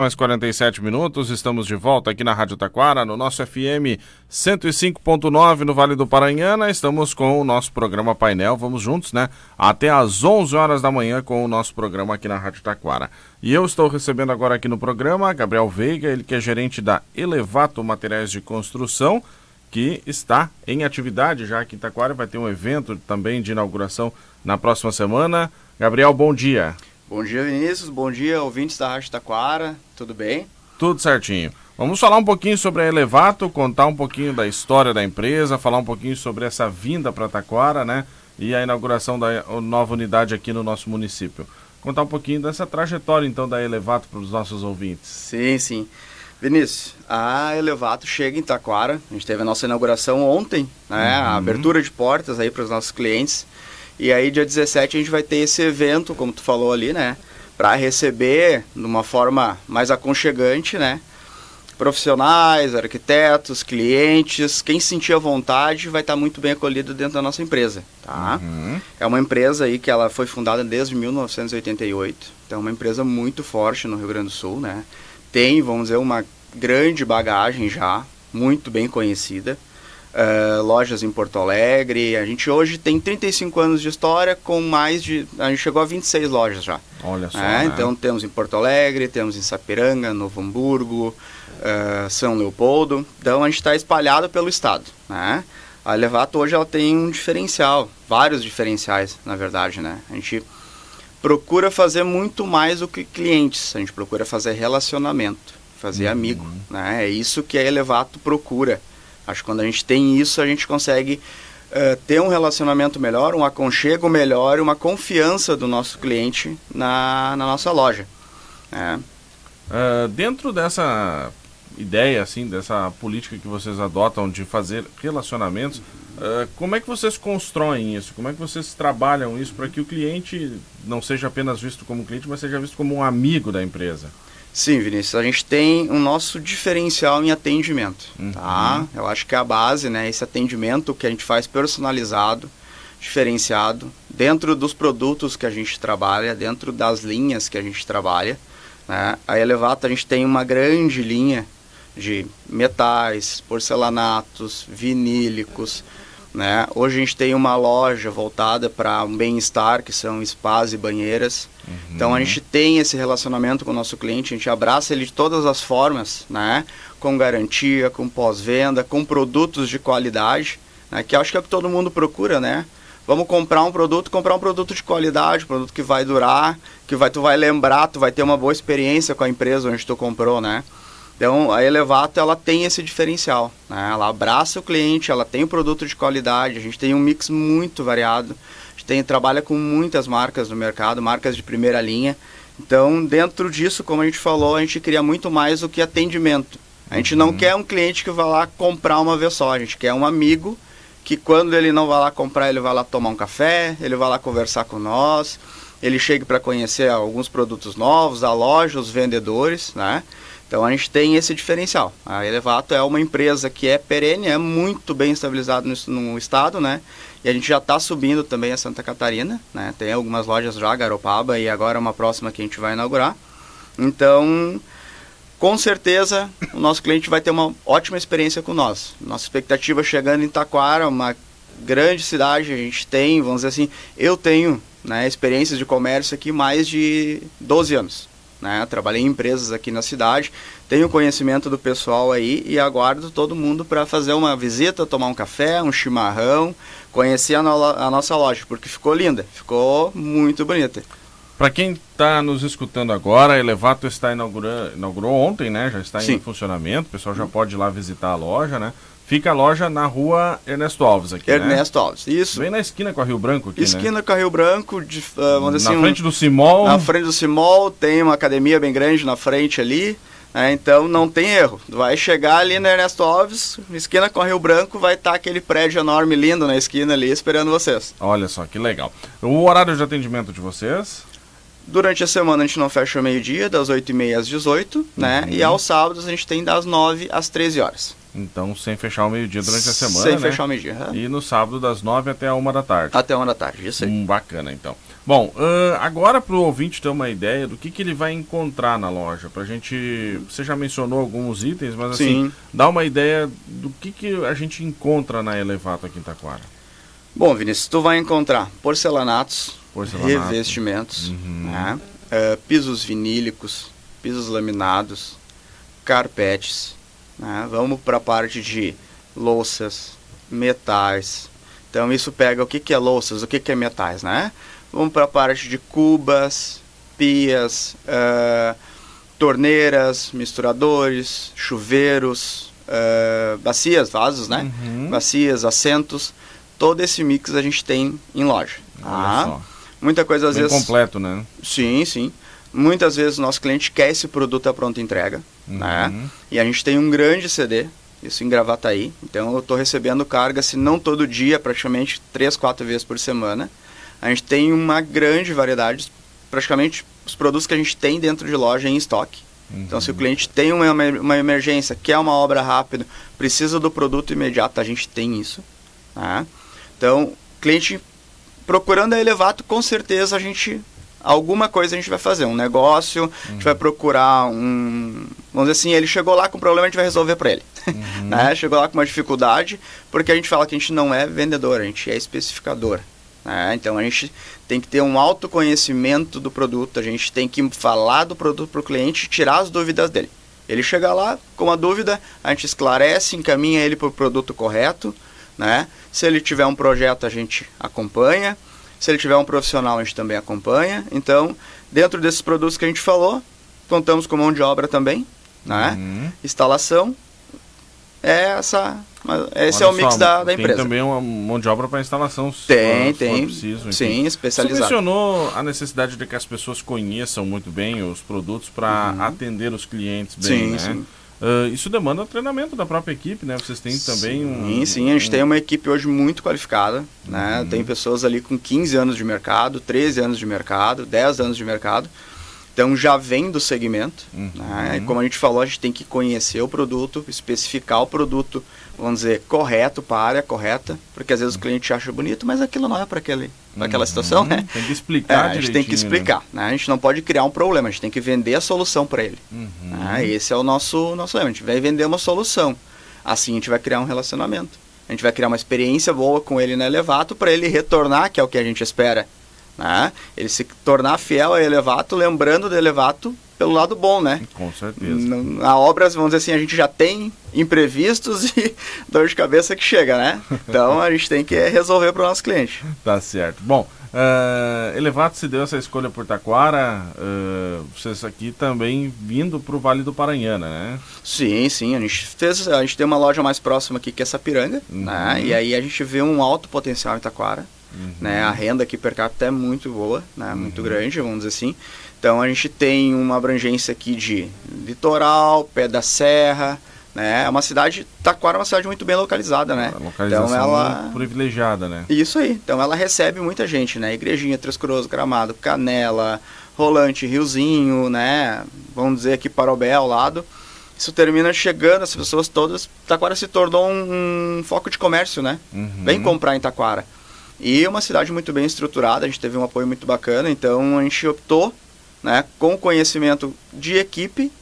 Mais 47 minutos, estamos de volta aqui na Rádio Taquara, no nosso FM 105.9 no Vale do Paranhana. Estamos com o nosso programa Painel, vamos juntos, né? Até às 11 horas da manhã com o nosso programa aqui na Rádio Taquara. E eu estou recebendo agora aqui no programa Gabriel Veiga, ele que é gerente da Elevato Materiais de Construção, que está em atividade já aqui em Taquara. Vai ter um evento também de inauguração na próxima semana. Gabriel, bom dia. Bom dia, Vinícius. Bom dia, ouvintes da Rádio Taquara. Tudo bem? Tudo certinho. Vamos falar um pouquinho sobre a Elevato, contar um pouquinho da história da empresa, falar um pouquinho sobre essa vinda para Taquara, né? E a inauguração da nova unidade aqui no nosso município. Contar um pouquinho dessa trajetória, então, da Elevato para os nossos ouvintes. Sim, sim. Vinícius, a Elevato chega em Taquara. A gente teve a nossa inauguração ontem, né? Uhum. A abertura de portas aí para os nossos clientes. E aí, dia 17, a gente vai ter esse evento, como tu falou ali, né? Para receber de uma forma mais aconchegante, né? Profissionais, arquitetos, clientes, quem sentir a vontade vai estar muito bem acolhido dentro da nossa empresa, tá? Uhum. É uma empresa aí que ela foi fundada desde 1988, então é uma empresa muito forte no Rio Grande do Sul, né? Tem, vamos dizer, uma grande bagagem já, muito bem conhecida uh, lojas em Porto Alegre. A gente hoje tem 35 anos de história com mais de. A gente chegou a 26 lojas já. Olha só. É, né? Então temos em Porto Alegre, temos em Sapiranga, Novo Hamburgo, uh, São Leopoldo. Então a gente está espalhado pelo estado. Né? A Levato hoje ela tem um diferencial, vários diferenciais, na verdade, né? A gente procura fazer muito mais do que clientes, a gente procura fazer relacionamento, fazer uhum. amigo, né? É isso que a Elevato procura. Acho que quando a gente tem isso, a gente consegue uh, ter um relacionamento melhor, um aconchego melhor, uma confiança do nosso cliente na, na nossa loja. É. Uh, dentro dessa ideia, assim, dessa política que vocês adotam de fazer relacionamentos, uh, como é que vocês constroem isso? Como é que vocês trabalham isso para que o cliente não seja apenas visto como cliente, mas seja visto como um amigo da empresa? Sim, Vinícius, a gente tem o nosso diferencial em atendimento, uhum. tá? Eu acho que é a base, né, esse atendimento que a gente faz personalizado, diferenciado, dentro dos produtos que a gente trabalha, dentro das linhas que a gente trabalha, né? A Elevato a gente tem uma grande linha de metais, porcelanatos, vinílicos, né? Hoje a gente tem uma loja voltada para um bem-estar, que são spas e banheiras. Uhum. Então a gente tem esse relacionamento com o nosso cliente, a gente abraça ele de todas as formas, né? com garantia, com pós-venda, com produtos de qualidade, né? que acho que é o que todo mundo procura, né? Vamos comprar um produto, comprar um produto de qualidade, um produto que vai durar, que vai, tu vai lembrar, tu vai ter uma boa experiência com a empresa onde tu comprou, né? Então, a Elevato ela tem esse diferencial, né? Ela abraça o cliente, ela tem um produto de qualidade, a gente tem um mix muito variado, a gente tem, trabalha com muitas marcas no mercado, marcas de primeira linha. Então, dentro disso, como a gente falou, a gente cria muito mais do que atendimento. A gente uhum. não quer um cliente que vá lá comprar uma vez só, a gente quer um amigo que quando ele não vai lá comprar, ele vai lá tomar um café, ele vai lá conversar com nós, ele chega para conhecer alguns produtos novos, a loja, os vendedores, né? Então a gente tem esse diferencial. A Elevato é uma empresa que é perene, é muito bem estabilizada no, no estado, né? E a gente já está subindo também a Santa Catarina, né? Tem algumas lojas já, Garopaba, e agora uma próxima que a gente vai inaugurar. Então, com certeza, o nosso cliente vai ter uma ótima experiência com nós. Nossa expectativa chegando em Taquara, uma grande cidade, a gente tem, vamos dizer assim, eu tenho né, experiências de comércio aqui mais de 12 anos. Né? Trabalhei em empresas aqui na cidade, tenho conhecimento do pessoal aí e aguardo todo mundo para fazer uma visita, tomar um café, um chimarrão, conhecer a, no a nossa loja, porque ficou linda, ficou muito bonita. Para quem está nos escutando agora, a Elevato está inaugurando, inaugurou ontem, né? Já está Sim. em funcionamento, o pessoal já pode ir lá visitar a loja, né? Fica a loja na rua Ernesto Alves aqui, né? Ernesto né? Alves, isso. Bem na esquina com a Rio Branco aqui, Esquina né? com a Rio Branco, de, uh, vamos dizer na assim... Na frente um, do Simol. Na frente do Simol, tem uma academia bem grande na frente ali, né? então não tem erro. Vai chegar ali na Ernesto Alves, esquina com a Rio Branco, vai estar tá aquele prédio enorme, lindo na esquina ali, esperando vocês. Olha só, que legal. O horário de atendimento de vocês? Durante a semana a gente não fecha meio-dia, das 8h30 às 18 né? Uhum. E aos sábados a gente tem das 9 às 13 horas. Então, sem fechar o meio-dia durante a semana, Sem né? fechar o meio-dia. aham. E no sábado das nove até a uma da tarde. Até uma da tarde, isso aí. Hum, bacana, então. Bom, ahn, agora para o ouvinte ter uma ideia do que, que ele vai encontrar na loja. Pra gente. Você já mencionou alguns itens, mas assim, Sim. dá uma ideia do que, que a gente encontra na Elevato aqui em Taquara. Bom, Vinícius, tu vai encontrar porcelanatos, Porcelanato. revestimentos, Uhum. né? Eh, pisos vinílicos, pisos laminados, carpetes. Né? Vamos para a parte de louças, metais. Então isso pega o que, que é louças, o que, que é metais, né? Vamos para a parte de cubas, pias, eh, torneiras, misturadores, chuveiros, eh, bacias, vasos, né? Uhum. bacias, assentos, todo esse mix a gente tem em loja. Olha tá? só. Muita coisa às Bem vezes. completo, né? Sim, sim. Muitas vezes o nosso cliente quer esse produto à pronta entrega, né? Uhum. E a gente tem um grande CD, isso em Gravataí. Então eu estou recebendo carga, se não todo dia, praticamente três, quatro vezes por semana. A gente tem uma grande variedade, praticamente os produtos que a gente tem dentro de loja em estoque. Então, se o cliente tem uma, uma emergência, quer uma obra rápida, precisa do produto imediato, a gente tem isso. Tá? Então, cliente procurando a Elevato, com certeza a gente. Alguma coisa a gente vai fazer, um negócio, a gente vai procurar um. Vamos dizer assim, ele chegou lá com um problema, a gente vai resolver para ele. né? Chegou lá com uma dificuldade, porque a gente fala que a gente não é vendedor, a gente é especificador. né? Então a gente tem que ter um autoconhecimento do produto, a gente tem que falar do produto para o cliente e tirar as dúvidas dele. Ele chega lá com uma dúvida, a gente esclarece, encaminha ele para o produto correto. Né? Se ele tiver um projeto, a gente acompanha. Se ele tiver um profissional, a gente também acompanha. Então, dentro desses produtos que a gente falou, contamos com mão de obra também. Né? Uhum. Instalação. É essa, esse Olha é o mix só, da, da Tem empresa. também uma mão de obra para instalação. Tem, se tem. preciso. Sim, Você especializado. mencionou a necessidade de que as pessoas conheçam muito bem os produtos para atender os clientes bem, Sim, né? sim. Ah, isso demanda treinamento da própria equipe, né? Vocês têm também um... Sim, sim, a gente um- tem uma equipe hoje muito qualificada, né? Uhum. Tem pessoas ali com 15 anos de mercado, 13 anos de mercado, 10 anos de mercado. Então já vem do segmento, Uhum. né? E como a gente falou, a gente tem que conhecer o produto, especificar o produto, vamos dizer, correto para a área correta, porque às vezes o cliente acha bonito, mas aquilo não é para aquele, pra aquela situação, Uhum. né? Tem que É, explicar a gente tem que né? explicar, né? A gente não pode criar um problema, a gente tem que vender a solução para ele. Uhum. né? Esse é o nosso, nosso lema. A gente vai vender uma solução. Assim a gente vai criar um relacionamento. A gente vai criar uma experiência boa com ele na Elevato para ele retornar, que é o que a gente espera. Né? Ele se tornar fiel a Elevato, lembrando do Elevato pelo lado bom, né? Com certeza. N- A obra, vamos dizer assim, a gente já tem imprevistos e dor de cabeça que chega, né? Então a gente tem que resolver para o nosso cliente. Tá certo. Bom, uh, Elevato se deu essa escolha por Taquara, uh, vocês aqui também vindo para o Vale do Paranhana, né? Sim, sim, a gente fez, a gente tem uma loja mais próxima aqui que é Sapiranga, Uhum. né? E aí a gente vê um alto potencial em Taquara, né? A renda aqui per capita é muito boa, né? Muito grande, vamos dizer assim. Então a gente tem uma abrangência aqui de litoral, pé da serra, né? É uma cidade, Taquara é uma cidade muito bem localizada, né? A localização Então ela privilegiada, né? isso aí. Então ela recebe muita gente, né? Igrejinha, Três Coroas, Gramado, Canela, Rolante, Riozinho, né? Vamos dizer aqui Parobé ao lado. Isso termina chegando, as pessoas todas. Taquara se tornou um, um foco de comércio, né? Uhum. Vem comprar em Taquara. E uma cidade muito bem estruturada, a gente teve um apoio muito bacana, então a gente optou, né, com conhecimento de equipe,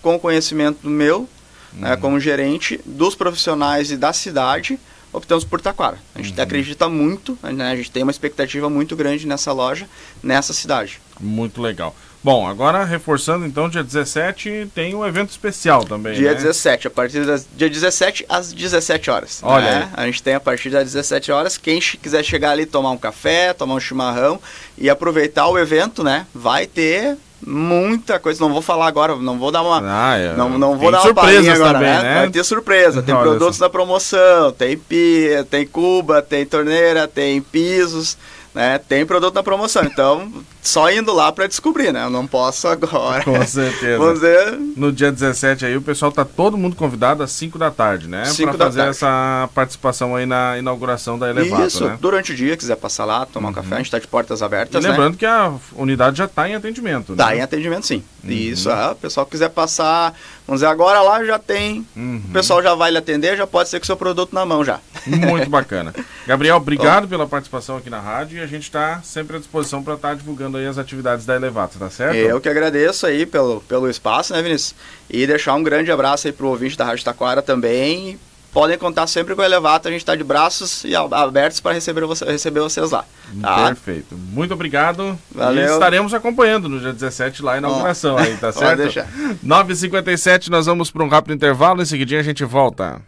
com conhecimento meu, né, como gerente, dos profissionais e da cidade, optamos por Taquara. A gente acredita muito, né, a gente tem uma expectativa muito grande nessa loja, nessa cidade. Muito legal. Bom, agora reforçando então, dia 17 tem um evento especial também. Dia né? 17, a partir das dia 17 às 17 horas. Olha né? A gente tem a partir das 17 horas. Quem quiser chegar ali tomar um café, tomar um chimarrão e aproveitar o evento, né? Vai ter muita coisa. Não vou falar agora, não vou dar uma. Ah, é. Não, não Tem vou dar uma palhinha agora, também, né? né? Vai ter surpresa. Tem Olha produtos só. na promoção, tem pia, tem cuba, tem torneira, tem pisos, né, tem produto na promoção. Então, só indo lá para descobrir, né? Eu não posso agora. Com certeza. Vamos ver. No dia 17 aí, o pessoal tá todo mundo convidado às 5 da tarde, né? Para fazer tarde. essa participação aí na inauguração da Elevato, Isso, né? durante o dia, quiser passar lá, tomar uhum. um café, a gente tá de portas abertas, e lembrando né? que a unidade já está em atendimento, Tá né? Em atendimento, sim. Uhum. Isso, é, o pessoal quiser passar, vamos dizer, agora lá já tem, uhum. o pessoal já vai lhe atender, já pode ser com o seu produto na mão já. Muito bacana. Gabriel, obrigado pela participação aqui na rádio e a gente está sempre à disposição para estar tá divulgando aí as atividades da Elevato, tá certo? Eu que agradeço aí pelo, pelo espaço, né, Vinícius? E deixar um grande abraço aí pro ouvinte da Rádio Taquara também. Podem contar sempre com o Elevato, a gente está de braços e abertos para receber, você, receber vocês lá. Tá? Perfeito. Muito obrigado. Valeu. E estaremos acompanhando no dia 17 lá a inauguração aí, tá certo? Pode deixar. 9h57, nós vamos para um rápido intervalo, em seguida a gente volta.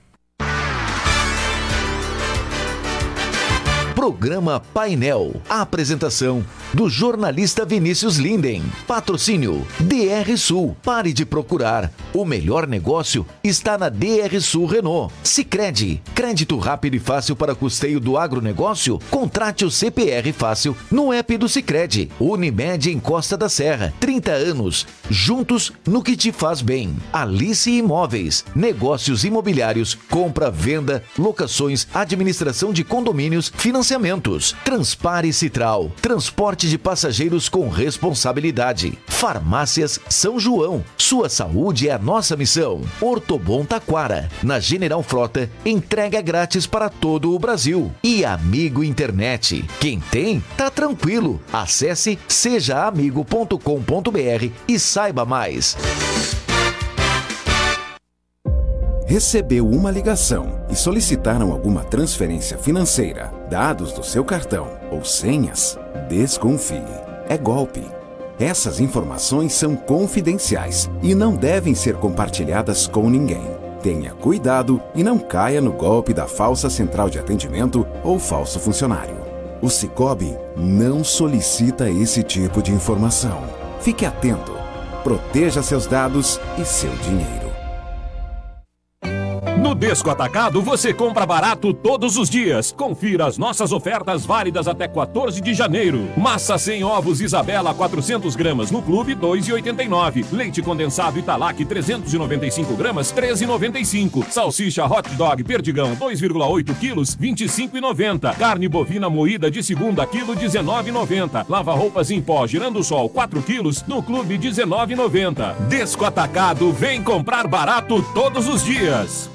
Programa Painel. A apresentação do jornalista Vinícius Linden. Patrocínio DR Sul. Pare de procurar. O melhor negócio está na DR Sul Renault. Sicredi. Crédito rápido e fácil para custeio do agronegócio? Contrate o CPR Fácil no app do Sicredi. Unimed em Costa da Serra. 30 anos. Juntos no que te faz bem. Alice Imóveis. Negócios imobiliários. Compra, venda, locações, administração de condomínios, financiamentos. Transpare Citral. Transporte de passageiros com responsabilidade. Farmácias São João. Sua saúde é a nossa missão. Ortobon Taquara. Na General Frota, entrega grátis para todo o Brasil. E Amigo Internet. Quem tem, tá tranquilo. Acesse sejaamigo.com.br e saiba mais recebeu uma ligação e solicitaram alguma transferência financeira, dados do seu cartão ou senhas, desconfie. É golpe. Essas informações são confidenciais e não devem ser compartilhadas com ninguém. Tenha cuidado e não caia no golpe da falsa central de atendimento ou falso funcionário. O Cicobi não solicita esse tipo de informação. Fique atento. Proteja seus dados e seu dinheiro. No Desco Atacado você compra barato todos os dias. Confira as nossas ofertas válidas até 14 de janeiro. Massa sem ovos Isabela 400 gramas no Clube 2,89. Leite condensado Italac 395 gramas 13,95. Salsicha Hot Dog Perdigão 2,8 quilos 25,90. Carne bovina moída de segunda quilo 19,90. Lava roupas em pó girando sol 4 quilos no Clube 19,90. Desco Atacado vem comprar barato todos os dias.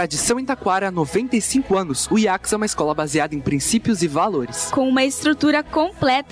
Tradição em Taquara há 95 anos, o IACS é uma escola baseada em princípios e valores. Com uma estrutura completa